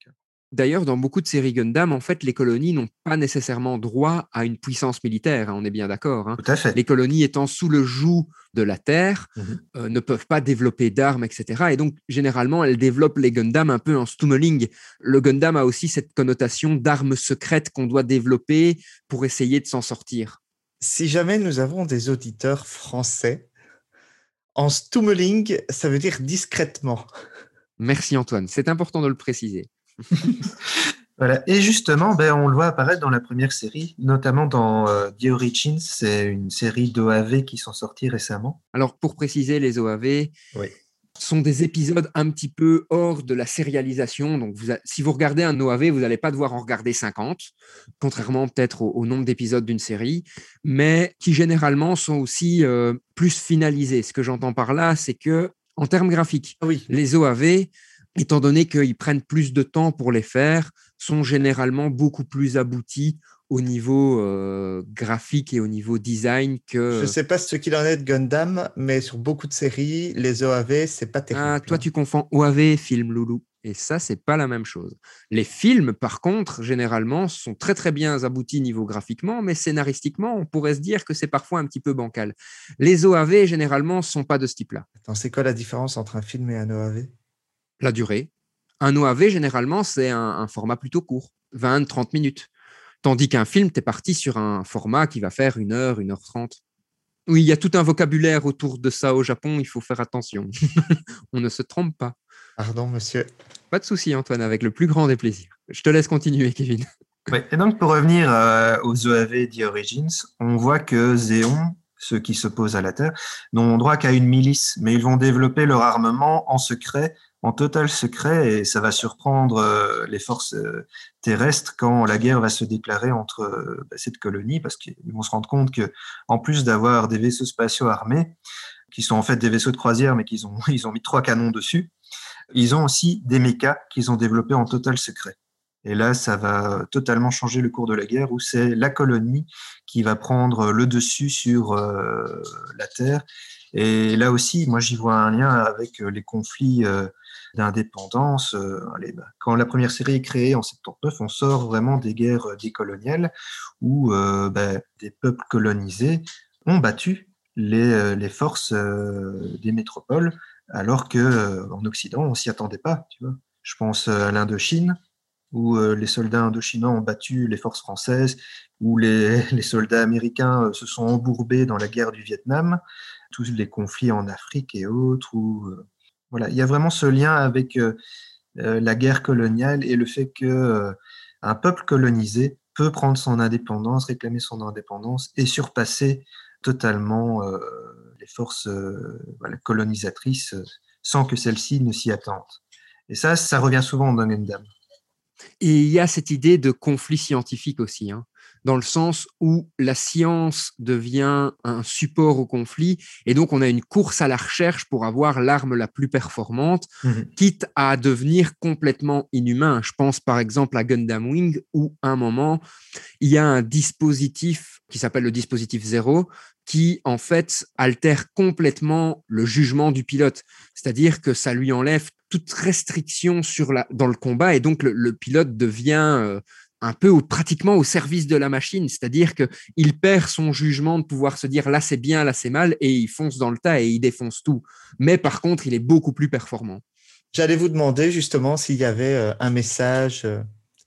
D'ailleurs, dans beaucoup de séries Gundam, en fait, les colonies n'ont pas nécessairement droit à une puissance militaire, hein, on est bien d'accord. Hein. Tout à fait. Les colonies étant sous le joug de la Terre, Mmh euh, ne peuvent pas développer d'armes, etc. Et donc, généralement, elles développent les Gundam un peu en stummeling. Le Gundam a aussi cette connotation d'armes secrètes qu'on doit développer pour essayer de s'en sortir. Si jamais nous avons des auditeurs français, en stummeling, ça veut dire discrètement. Merci Antoine, c'est important de le préciser. voilà. Et justement, ben, on le voit apparaître dans la première série, notamment dans euh, The Origins, c'est une série d'OAV qui sont sortis récemment. Alors, pour préciser, les OAV sont des épisodes un petit peu hors de la sérialisation. Donc, vous si vous regardez un OAV, vous n'allez pas devoir en regarder 50, contrairement peut-être au, nombre d'épisodes d'une série, mais qui généralement sont aussi euh, plus finalisés. Ce que j'entends par là, c'est que en termes graphiques, oui. les OAV étant donné qu'ils prennent plus de temps pour les faire, sont généralement beaucoup plus aboutis au niveau euh, graphique et au niveau design que. Je ne sais pas ce qu'il en est de Gundam, mais sur beaucoup de séries, les OAV, c'est pas terrible. Ah, toi, tu confonds OAV et film, Loulou. Et ça, c'est pas la même chose. Les films, par contre, généralement, sont très très bien aboutis niveau graphiquement, mais scénaristiquement, on pourrait se dire que c'est parfois un petit peu bancal. Les OAV, généralement, sont pas de ce type-là. Attends, c'est quoi la différence entre un film et un OAV la durée. Un OAV, généralement, c'est un, format plutôt court, 20-30 minutes. Tandis qu'un film, tu es parti sur un format qui va faire une heure, une heure trente. Oui, il y a tout un vocabulaire autour de ça au Japon, il faut faire attention. On ne se trompe pas. Pardon, monsieur. Pas de souci, Antoine, avec le plus grand des plaisirs. Je te laisse continuer, Kevin. Ouais, et donc, pour revenir euh, aux OAV The Origins, on voit que Zéon, ceux qui s'opposent à la Terre, n'ont droit qu'à une milice, mais ils vont développer leur armement en secret, en total secret, et ça va surprendre euh, les forces euh, terrestres quand la guerre va se déclarer entre euh, bah, cette colonie, parce qu'ils vont se rendre compte que, en plus d'avoir des vaisseaux spatiaux armés, qui sont en fait des vaisseaux de croisière, mais qu'ils ont, ils ont mis trois canons dessus, ils ont aussi des mechas qu'ils ont développés en total secret. Et là, ça va totalement changer le cours de la guerre, où c'est la colonie qui va prendre le dessus sur la Terre. Et là aussi, moi, j'y vois un lien avec les conflits d'indépendance. Euh, bah, quand la première série est créée en 79, on sort vraiment des guerres décoloniales où euh, bah, des peuples colonisés ont battu les, forces euh, des métropoles, alors que en Occident, on s'y attendait pas. Tu vois. Je pense à l'Indochine, où euh, les soldats indochinois ont battu les forces françaises, où les, les soldats américains euh, se sont embourbés dans la guerre du Vietnam, tous les conflits en Afrique et autres. Où, euh, voilà, il y a vraiment ce lien avec euh, euh, la guerre coloniale et le fait que euh, un peuple colonisé peut prendre son indépendance, réclamer son indépendance et surpasser totalement les forces colonisatrices sans que celles-ci ne s'y attendent. Et ça, ça revient souvent dans Gundam. Et il y a cette idée de conflit scientifique aussi, hein, dans le sens où la science devient un support au conflit, et donc on a une course à la recherche pour avoir l'arme la plus performante, Mhm. quitte à devenir complètement inhumain. Je pense par exemple à Gundam Wing, où à un moment, il y a un dispositif qui s'appelle le dispositif zéro, qui en fait altère complètement le jugement du pilote. C'est-à-dire que ça lui enlève toute restriction sur la, dans le combat, et donc le, le pilote devient euh, un peu ou pratiquement au service de la machine, c'est-à-dire que il perd son jugement de pouvoir se dire là c'est bien, là c'est mal, et il fonce dans le tas et il défonce tout. Mais par contre, il est beaucoup plus performant. J'allais vous demander justement s'il y avait euh, un message euh,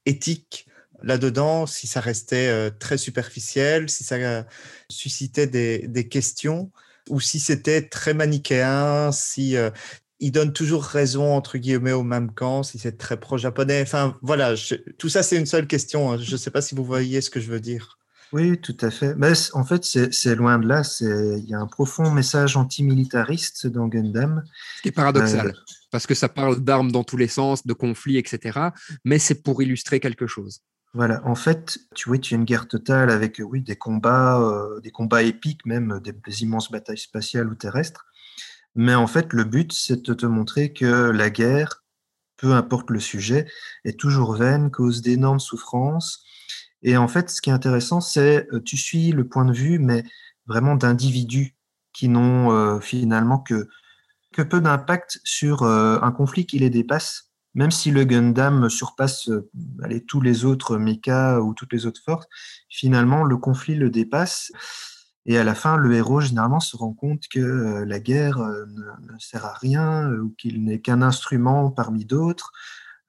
éthique là-dedans, si ça restait euh, très superficiel, si ça suscitait des, des questions, ou si c'était très manichéen, si il donne toujours raison entre guillemets au même camp, si c'est très pro-japonais. Enfin voilà, je- tout ça c'est une seule question. hein. Je ne sais pas si vous voyez ce que je veux dire. Oui, tout à fait. Mais en fait, c'est loin de là. Il y a un profond message antimilitariste dans Gundam. Ce qui est paradoxal, Euh, parce que ça parle d'armes dans tous les sens, de conflits, etc. Mais c'est pour illustrer quelque chose. Voilà, en fait, tu vois, tu as une guerre totale avec oui, des combats, euh, des combats épiques, même des, des immenses batailles spatiales ou terrestres. Mais en fait, le but, c'est de te montrer que la guerre, peu importe le sujet, est toujours vaine, cause d'énormes souffrances. Et en fait, ce qui est intéressant, c'est euh, tu suis le point de vue, mais vraiment d'individus qui n'ont euh, finalement que, peu d'impact sur euh, un conflit qui les dépasse même si le Gundam surpasse tous les autres mechas ou toutes les autres forces, finalement, le conflit le dépasse. Et à la fin, le héros, généralement, se rend compte que euh, la guerre euh, ne, ne sert à rien euh, ou qu'il n'est qu'un instrument parmi d'autres.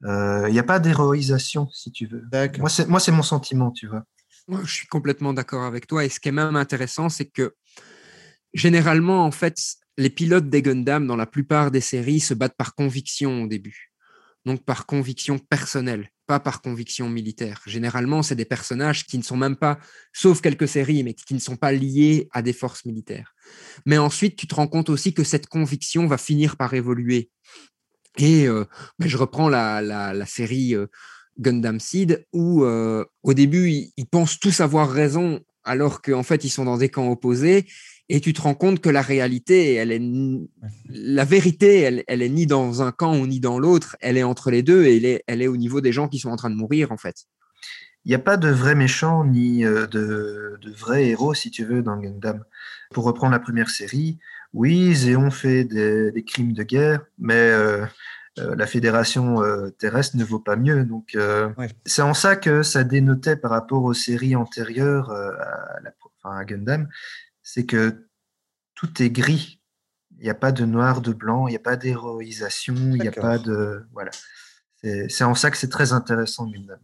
Il n'y a pas d'héroïsation, si tu veux. Moi, c'est moi, c'est mon sentiment, tu vois. Moi, je suis complètement d'accord avec toi. Et ce qui est même intéressant, c'est que généralement, en fait, les pilotes des Gundam, dans la plupart des séries, se battent par conviction au début. Donc par conviction personnelle, par conviction militaire. Généralement, c'est des personnages qui ne sont même pas, sauf quelques séries, mais qui ne sont pas liés à des forces militaires. Mais ensuite, tu te rends compte aussi que cette conviction va finir par évoluer. Et euh, ben, je reprends la, la, la série euh, Gundam Seed, où euh, au début, ils, ils pensent tous avoir raison, alors qu'en fait, ils sont dans des camps opposés. Et tu te rends compte que la réalité, elle est la vérité, elle, elle est ni dans un camp ou ni dans l'autre, elle est entre les deux et elle est, elle est au niveau des gens qui sont en train de mourir, en fait. Il n'y a pas de vrais méchants ni euh, de, de vrais héros, si tu veux, dans Gundam. Pour reprendre la première série, oui, Zéon fait des, des crimes de guerre, mais euh, euh, la fédération euh, terrestre ne vaut pas mieux. Donc, euh, Ouais. c'est en ça que ça dénotait par rapport aux séries antérieures euh, à, la, enfin, à Gundam, c'est que tout est gris. Il n'y a pas de noir, de blanc, il n'y a pas d'héroïsation, il n'y a pas de. Voilà. C'est en ça que c'est très intéressant, Gundam.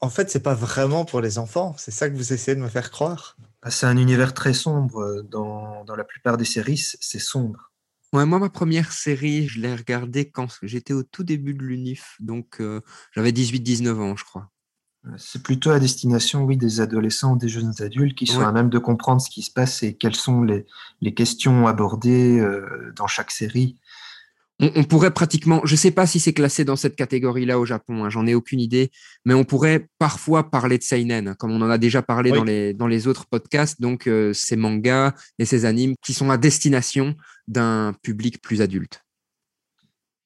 En fait, c'est pas vraiment pour les enfants. C'est ça que vous essayez de me faire croire? Ah, c'est un univers très sombre. Dans, dans la plupart des séries, c'est sombre. Ouais, moi, ma première série, je l'ai regardée quand j'étais au tout début de l'UNIF, donc euh, j'avais 18-19 ans, je crois. C'est plutôt à destination, oui, des adolescents, des jeunes adultes qui sont à même de comprendre ce qui se passe et quelles sont les, les questions abordées euh, dans chaque série. On, on pourrait pratiquement, je ne sais pas si c'est classé dans cette catégorie-là au Japon, hein, j'en ai aucune idée, mais on pourrait parfois parler de seinen, comme on en a déjà parlé Oui. dans, les, dans les autres podcasts, donc euh, ces mangas et ces animes qui sont à destination d'un public plus adulte.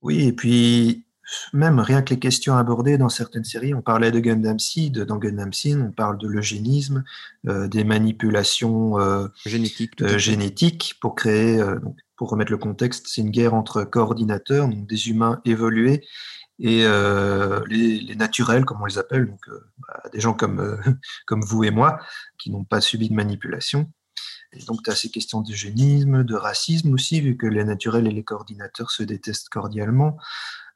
Oui, et puis même rien que les questions abordées dans certaines séries, on parlait de Gundam Seed, dans Gundam Seed, on parle de l'eugénisme, euh, des manipulations euh, euh, génétiques pour créer, donc, pour remettre le contexte, c'est une guerre entre coordinateurs, donc des humains évolués, et euh, les, les naturels, comme on les appelle, donc euh, bah, des gens comme, euh, comme vous et moi, qui n'ont pas subi de manipulation. Et donc, tu as ces questions d'eugénisme, de racisme aussi, vu que les naturels et les coordinateurs se détestent cordialement.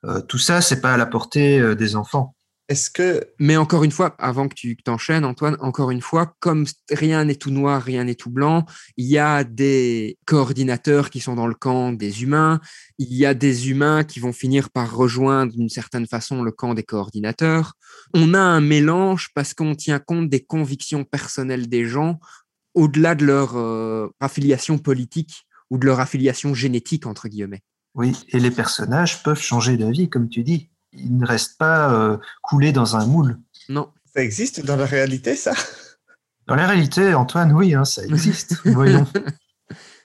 Euh, tout ça, c'est pas à la portée euh, des enfants. Est-ce que Mais encore une fois, avant que tu t'enchaînes, Antoine, encore une fois, comme rien n'est tout noir, rien n'est tout blanc, il y a des coordinateurs qui sont dans le camp des humains, il y a des humains qui vont finir par rejoindre d'une certaine façon le camp des coordinateurs. On a un mélange parce qu'on tient compte des convictions personnelles des gens au-delà de leur euh, affiliation politique ou de leur affiliation génétique, entre guillemets. Oui, et les personnages peuvent changer d'avis, comme tu dis. Ils ne restent pas euh, coulés dans un moule. Non. ça existe dans la réalité, ça? Dans la réalité, Antoine, oui, hein, ça existe. Voyons.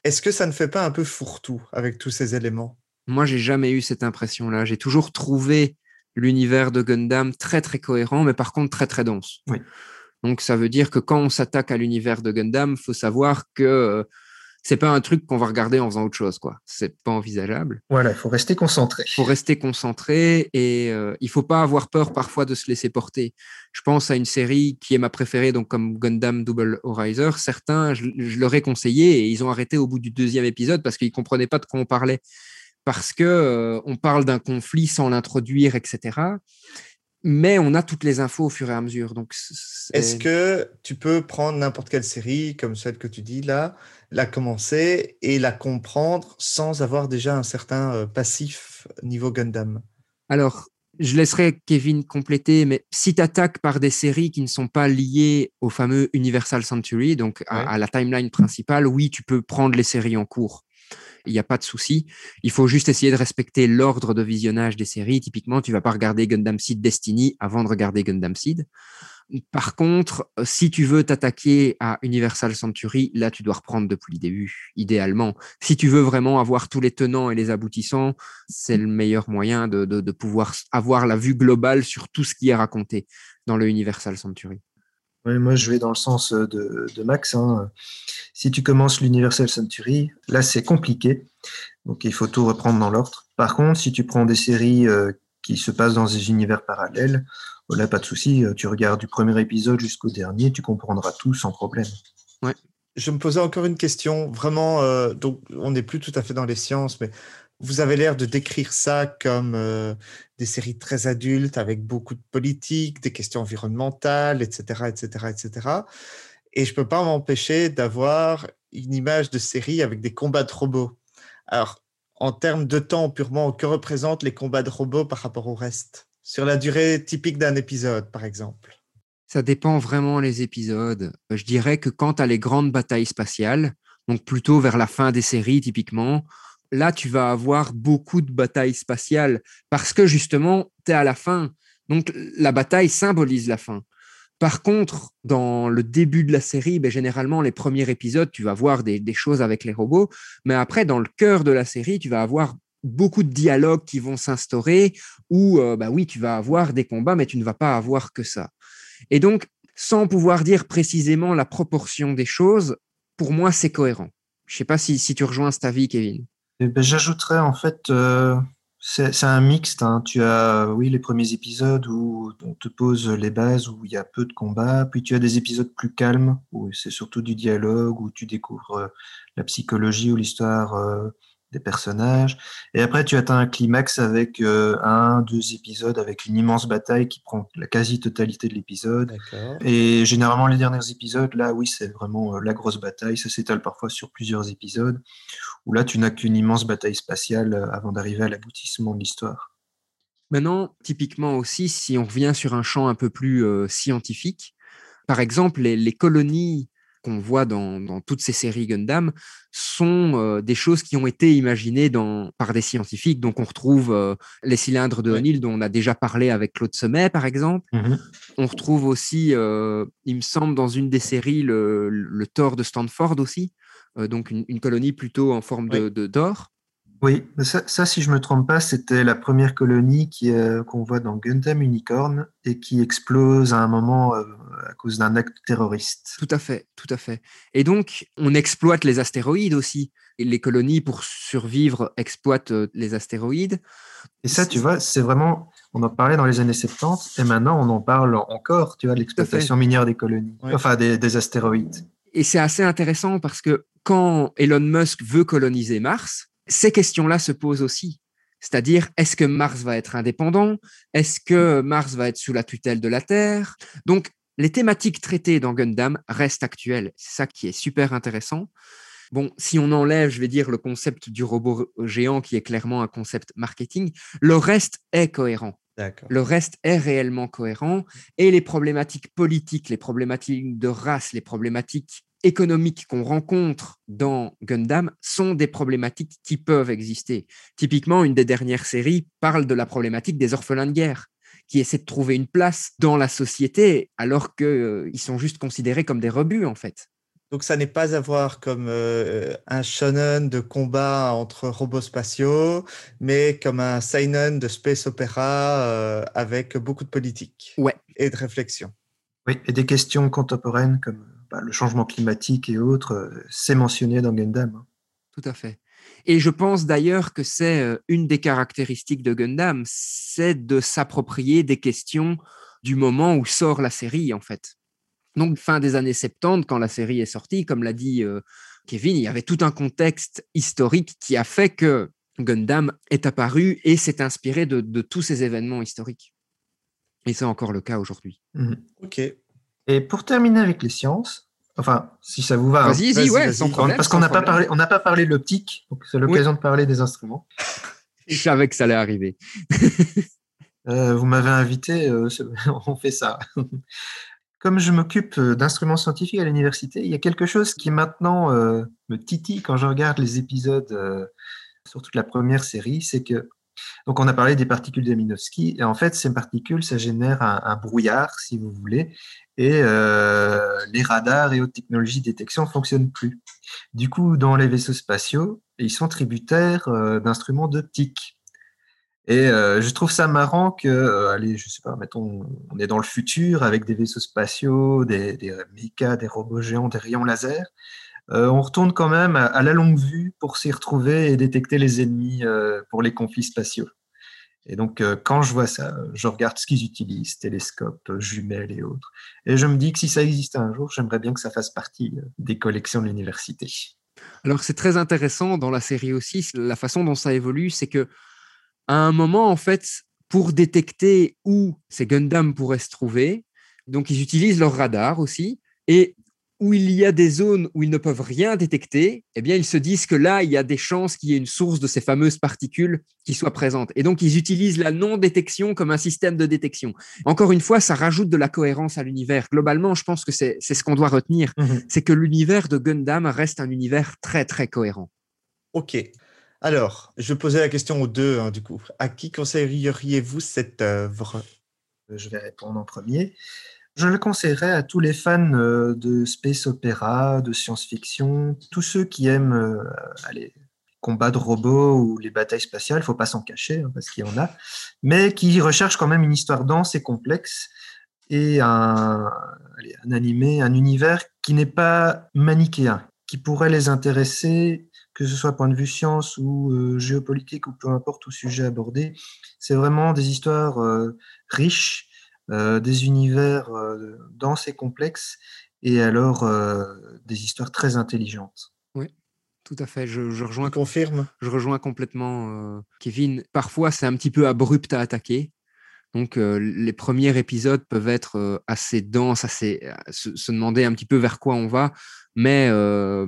Est-ce que ça ne fait pas un peu fourre-tout avec tous ces éléments? Moi, j'ai jamais eu cette impression-là. J'ai toujours trouvé l'univers de Gundam très très cohérent, mais par contre très très dense. Oui. Donc ça veut dire que quand on s'attaque à l'univers de Gundam, faut savoir que euh, c'est pas un truc qu'on va regarder en faisant autre chose, quoi. C'est pas envisageable. Voilà, il faut rester concentré. Il faut rester concentré et euh, il faut pas avoir peur parfois de se laisser porter. Je pense à une série qui est ma préférée, donc comme Gundam Double Horizon. Certains, je, je leur ai conseillé et ils ont arrêté au bout du deuxième épisode parce qu'ils comprenaient pas de quoi on parlait. Parce que euh, on parle d'un conflit sans l'introduire, etc. Mais on a toutes les infos au fur et à mesure. Donc, Est-ce que tu peux prendre n'importe quelle série comme celle que tu dis là, la commencer et la comprendre sans avoir déjà un certain euh, passif niveau Gundam? Alors, je laisserai Kevin compléter, mais si tu attaques par des séries qui ne sont pas liées au fameux Universal Century, donc à, Ouais. à la timeline principale, oui, tu peux prendre les séries en cours. Il n'y a pas de souci. Il faut juste essayer de respecter l'ordre de visionnage des séries. Typiquement, tu vas pas regarder Gundam Seed Destiny avant de regarder Gundam Seed. Par contre, euh, si tu veux t'attaquer à Universal Century, là, tu dois reprendre depuis le début, idéalement. Si tu veux vraiment avoir tous les tenants et les aboutissants, c'est le meilleur moyen de, de- de pouvoir avoir la vue globale sur tout ce qui est raconté dans le Universal Century. Oui, moi, je vais dans le sens euh, de, de Max. hein. Si tu commences l'Universal Century, là, c'est compliqué. Donc, il faut tout reprendre dans l'ordre. Par contre, si tu prends des séries euh, qui se passent dans des univers parallèles, oh là, pas de souci. euh, Tu regardes du premier épisode jusqu'au dernier, tu comprendras tout sans problème. Je me posais encore une question, vraiment, euh, donc on n'est plus tout à fait dans les sciences, mais vous avez l'air de décrire ça comme euh, des séries très adultes avec beaucoup de politique, des questions environnementales, etc., etc., etc. Et je peux pas m'empêcher d'avoir une image de série avec des combats de robots. Alors, en termes de temps purement, que représentent les combats de robots par rapport au reste? Sur la durée typique d'un épisode, par exemple. Ça dépend vraiment les épisodes. Je dirais que quand as les grandes batailles spatiales, donc plutôt vers la fin des séries typiquement, là tu vas avoir beaucoup de batailles spatiales parce que justement tu es à la fin. Donc la bataille symbolise la fin. Par contre, dans le début de la série, ben, généralement les premiers épisodes, tu vas voir des, choses avec les robots, mais après dans le cœur de la série, tu vas avoir beaucoup de dialogues qui vont s'instaurer où, euh, bah oui, tu vas avoir des combats, mais tu ne vas pas avoir que ça. Et donc, sans pouvoir dire précisément la proportion des choses, pour moi, c'est cohérent. Je sais pas si, si tu rejoins cet avis, Kevin. Eh ben, J'ajouterais en fait, euh, c'est un mixte. hein. Tu as, oui, les premiers épisodes où on te pose les bases, où il y a peu de combats. Puis tu as des épisodes plus calmes, où c'est surtout du dialogue, où tu découvres euh, la psychologie ou l'histoire euh, des personnages. Et après, tu atteins un climax avec euh, un, deux épisodes, avec une immense bataille qui prend la quasi-totalité de l'épisode. Et généralement, les derniers épisodes, là, oui, c'est vraiment euh, la grosse bataille. Ça s'étale parfois sur plusieurs épisodes, où là, tu n'as qu'une immense bataille spatiale euh, avant d'arriver à l'aboutissement de l'histoire. Maintenant, typiquement aussi, si on revient sur un champ un peu plus scientifique, par exemple, les, les colonies qu'on voit dans, dans toutes ces séries Gundam sont euh, des choses qui ont été imaginées dans, par des scientifiques. Donc, on retrouve euh, les cylindres de. O'Neill dont on a déjà parlé avec Claude Semet, par exemple. On retrouve aussi, euh, il me semble, dans une des séries, le, le Thor de Stanford aussi. Donc, une, une colonie plutôt en forme Oui. de d'or. Oui, ça, ça, si je me trompe pas, c'était la première colonie qui, euh, qu'on voit dans Gundam Unicorn et qui explose à un moment euh, à cause d'un acte terroriste. Tout à fait, tout à fait. Et donc, on exploite les astéroïdes aussi. Et les colonies, pour survivre, exploitent euh, les astéroïdes. Et ça, tu vois, c'est vraiment, on en parlait dans les années 70 et maintenant on en parle encore, tu vois, de l'exploitation minière des colonies, Ouais. enfin des, des astéroïdes. Et c'est assez intéressant parce que quand Elon Musk veut coloniser Mars, ces questions-là se posent aussi. C'est-à-dire, est-ce que Mars va être indépendant? Est-ce que Mars va être sous la tutelle de la Terre? Donc, les thématiques traitées dans Gundam restent actuelles. C'est ça qui est super intéressant. Bon, si on enlève, je vais dire, le concept du robot géant qui est clairement un concept marketing, le reste est cohérent. Le reste est réellement cohérent et les problématiques politiques, les problématiques de race, les problématiques économiques qu'on rencontre dans Gundam sont des problématiques qui peuvent exister. Typiquement, une des dernières séries parle de la problématique des orphelins de guerre qui essaient de trouver une place dans la société alors qu'ils sont juste considérés comme des rebuts en fait. Donc ça n'est pas à voir comme euh, un shonen de combat entre robots spatiaux, mais comme un seinen de space opéra euh, avec beaucoup de politique Ouais. et de réflexion. Oui, et des questions contemporaines comme bah, le changement climatique et autres, euh, c'est mentionné dans Gundam. hein. Tout à fait. Et je pense d'ailleurs que c'est euh, une des caractéristiques de Gundam, c'est de s'approprier des questions du moment où sort la série, en fait. Donc, fin des années 70, quand la série est sortie, comme l'a dit euh, Kevin, il y avait tout un contexte historique qui a fait que Gundam est apparu et s'est inspiré de, de tous ces événements historiques. Et c'est encore le cas aujourd'hui. Mhm. Ok. Et pour terminer avec les sciences, enfin, si ça vous va, hein, Vas-y, vas-y, vas-y, ouais, vas-y. sans problème. parce qu'on n'a pas parlé, on n'a pas parlé de l'optique, donc c'est l'occasion de parler des instruments. Je savais que ça allait arriver. Euh, vous m'avez invité, euh, on fait ça. Comme je m'occupe euh, d'instruments scientifiques à l'université, il y a quelque chose qui maintenant euh, me titille quand je regarde les épisodes, euh, surtout de la première série, c'est que donc on a parlé des particules de Minovsky et en fait ces particules ça génère un, brouillard si vous voulez et euh, les radars et autres technologies de détection ne fonctionnent plus. Du coup dans les vaisseaux spatiaux ils sont tributaires euh, d'instruments d'optique. Et euh, je trouve ça marrant que, allez, je sais pas, mettons, on est dans le futur avec des vaisseaux spatiaux, des, des mechas, des robots géants, des rayons laser. Euh, on retourne quand même à, la longue vue pour s'y retrouver et détecter les ennemis euh, pour les conflits spatiaux. Et donc, euh, quand je vois ça, je regarde ce qu'ils utilisent, télescopes, jumelles et autres. Et je me dis que si ça existait un jour, j'aimerais bien que ça fasse partie des collections de l'université. Alors c'est très intéressant dans la série aussi, la façon dont ça évolue, c'est que à un moment, en fait, pour détecter où ces Gundam pourraient se trouver, donc ils utilisent leur radar aussi, et où il y a des zones où ils ne peuvent rien détecter, eh bien ils se disent que là, il y a des chances qu'il y ait une source de ces fameuses particules qui soit présente. Et donc ils utilisent la non-détection comme un système de détection. Encore une fois, ça rajoute de la cohérence à l'univers. Globalement, je pense que c'est c'est ce qu'on doit retenir, c'est que l'univers de Gundam reste un univers très très cohérent. Ok. Alors, je posais la question aux deux, hein, du coup. À qui conseilleriez-vous cette œuvre? Je vais répondre en premier. Je le conseillerais à tous les fans euh, de space opéra, de science-fiction, tous ceux qui aiment euh, allez, combats de robots ou les batailles spatiales, il faut pas s'en cacher hein, parce qu'il y en a, mais qui recherchent quand même une histoire dense et complexe et un, allez, un animé, un univers qui n'est pas manichéen, qui pourrait les intéresser, que ce soit point de vue science ou euh, géopolitique ou peu importe où sujet abordé. C'est vraiment des histoires riches, des univers euh, denses et complexes, et alors euh, des histoires très intelligentes. Tout à fait, je, je rejoins, Confirme. je rejoins complètement euh, Kevin. Parfois, c'est un petit peu abrupt à attaquer. Donc, euh, les premiers épisodes peuvent être euh, assez denses, assez, euh, se, se demander un petit peu vers quoi on va, mais euh,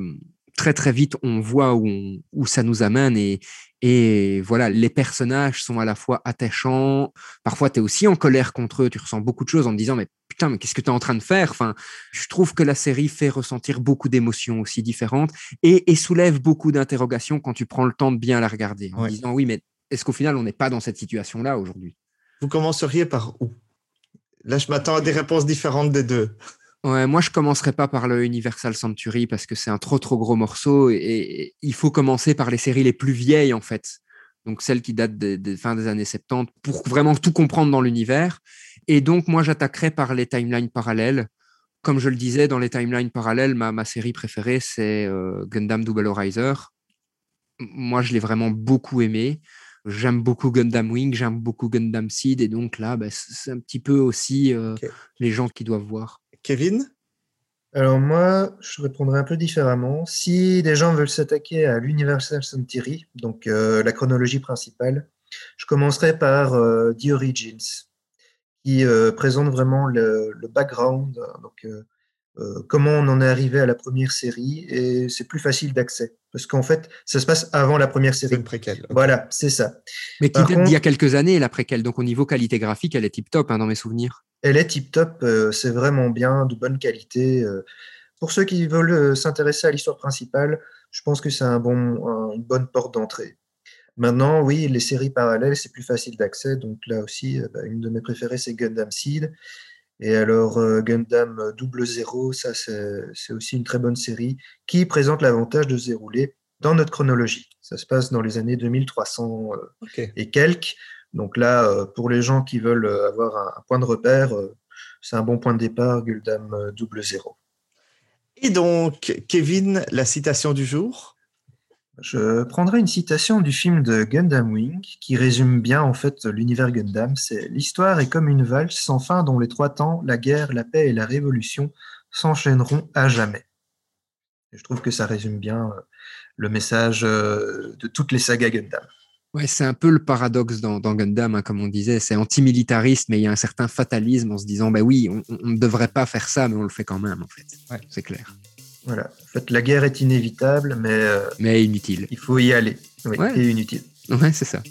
très très vite, on voit où, on- où ça nous amène et, et voilà, les personnages sont à la fois attachants. Parfois, tu es aussi en colère contre eux, tu ressens beaucoup de choses en te disant, mais putain, mais qu'est-ce que tu es en train de faire? Enfin, Je trouve que la série fait ressentir beaucoup d'émotions aussi différentes et, et soulève beaucoup d'interrogations quand tu prends le temps de bien la regarder, en Ouais. disant, oui, mais est-ce qu'au final, on n'est pas dans cette situation-là aujourd'hui? Vous commenceriez par où? Là, je m'attends à des réponses différentes des deux. Ouais, moi je commencerai pas par le Universal Century parce que c'est un trop trop gros morceau et, et il faut commencer par les séries les plus vieilles en fait. Donc celles qui datent des, des fins des années 70 pour vraiment tout comprendre dans l'univers. Et donc moi j'attaquerai par les timelines parallèles. Comme je le disais, dans les timelines parallèles, ma, ma série préférée c'est euh, Gundam Double Riser. Moi je l'ai vraiment beaucoup aimé. J'aime beaucoup Gundam Wing, j'aime beaucoup Gundam Seed et donc là bah, c'est un petit peu aussi euh, les gens qui doivent voir. Kevin? Alors moi, je répondrai un peu différemment. Si des gens veulent s'attaquer à l'Universal Century, donc euh, la chronologie principale, je commencerai par euh, The Origins, qui euh, présente vraiment le, le background, hein, donc comment on en est arrivé à la première série, et c'est plus facile d'accès, parce qu'en fait, ça se passe avant la première C'est série. une préquelle. Voilà, c'est ça. Mais qui date d'il y a quelques années, la préquelle. Donc, au niveau qualité graphique, elle est tip top dans mes souvenirs. Elle est tip top, euh, c'est vraiment bien, de bonne qualité. euh. Pour ceux qui veulent euh, s'intéresser à l'histoire principale, je pense que c'est un bon, un- une bonne porte d'entrée. Maintenant, oui, les séries parallèles, c'est plus facile d'accès. Donc là aussi, bah, une de mes préférées, c'est Gundam Seed. Et alors, Gundam Double Zero, ça, c'est aussi une très bonne série qui présente l'avantage de se dérouler dans notre chronologie. Ça se passe dans les années 2300 euh, Ok. et quelques. Donc là, euh, pour les gens qui veulent euh, avoir un, un point de repère, euh, c'est un bon point de départ, Gundam euh, Double Zero. Et donc, Kevin, la citation du jour? Je prendrai une citation du film de Gundam Wing qui résume bien en fait l'univers Gundam. C'est l'histoire est comme une valse sans fin dont les trois temps, la guerre, la paix et la révolution s'enchaîneront à jamais. Et je trouve que ça résume bien le message de toutes les sagas Gundam. Ouais, c'est un peu le paradoxe dans, dans Gundam, hein, comme on disait. C'est antimilitariste, mais il y a un certain fatalisme en se disant, bah oui, on ne devrait pas faire ça, mais on le fait quand même, en fait. Ouais. C'est clair. Voilà. En fait, la guerre est inévitable, mais euh, Mais inutile. il faut y aller. Oui, Ouais. et inutile. Ouais, c'est ça.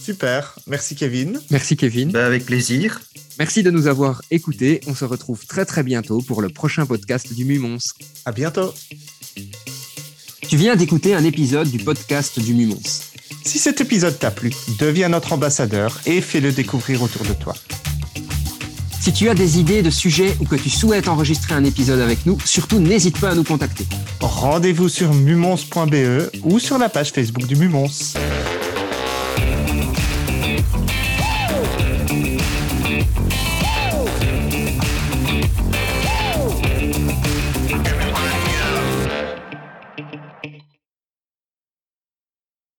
Super. Merci, Kevin. Merci, Kevin. Bah, avec plaisir. Merci de nous avoir écoutés. On se retrouve très, très bientôt pour le prochain podcast du Mumons. À bientôt. Tu viens d'écouter un épisode du podcast du Mumons. Si cet épisode t'a plu, deviens notre ambassadeur et fais-le découvrir autour de toi. Si tu as des idées de sujets ou que tu souhaites enregistrer un épisode avec nous, surtout n'hésite pas à nous contacter. Rendez-vous sur mumons.be ou sur la page Facebook du Mumons.